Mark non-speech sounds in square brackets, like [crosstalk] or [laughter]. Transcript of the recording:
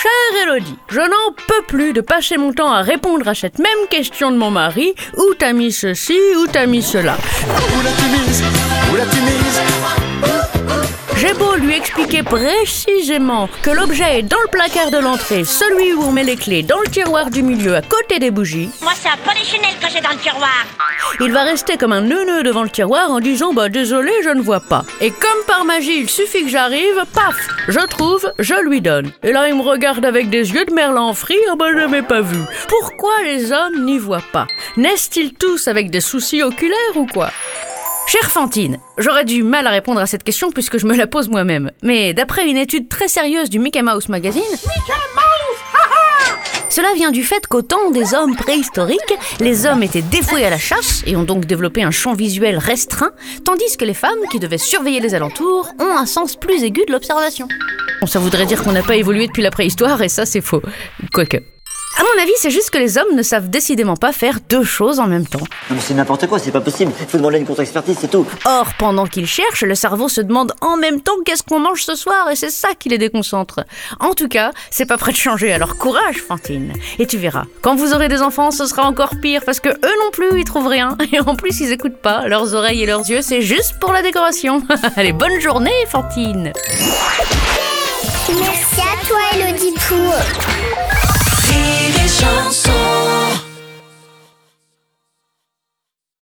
Chère Elodie, je n'en peux plus de passer mon temps à répondre à cette même question de mon mari. Où t'as mis ceci, où t'as mis cela? Où l'as-tu mise? Où l'as-tu mise? J'ai beau lui expliquer précisément que l'objet est dans le placard de l'entrée, celui où on met les clés, dans le tiroir du milieu, à côté des bougies, Moi, c'est un polichinelle que j'ai dans le tiroir. Il va rester comme un neuneu devant le tiroir en disant Bah désolé, je ne vois pas. Et comme par magie, il suffit que j'arrive, paf Je trouve, je lui donne. Et là, il me regarde avec des yeux de merlan frit, ah bah je n'avais pas vu. Pourquoi les hommes n'y voient pas? Naissent-ils tous avec des soucis oculaires ou quoi? Chère Fantine, j'aurais du mal à répondre à cette question puisque je me la pose moi-même. Mais d'après une étude très sérieuse du Mickey Mouse Magazine, cela vient du fait qu'au temps des hommes préhistoriques, les hommes étaient dévoués à la chasse et ont donc développé un champ visuel restreint, tandis que les femmes, qui devaient surveiller les alentours, ont un sens plus aigu de l'observation. Bon, ça voudrait dire qu'on n'a pas évolué depuis la préhistoire et ça c'est faux. Quoique. À mon avis, c'est juste que les hommes ne savent décidément pas faire deux choses en même temps. Non mais c'est n'importe quoi, c'est pas possible. Faut demander une contre-expertise, c'est tout. Or, pendant qu'ils cherchent, le cerveau se demande en même temps qu'est-ce qu'on mange ce soir et c'est ça qui les déconcentre. En tout cas, c'est pas prêt de changer, alors courage, Fantine. Et tu verras, quand vous aurez des enfants, ce sera encore pire parce que eux non plus, ils trouvent rien. [laughs] Et en plus, ils écoutent pas. Leurs oreilles et leurs yeux, c'est juste pour la décoration. [laughs] Allez, bonne journée, Fantine. Merci à toi,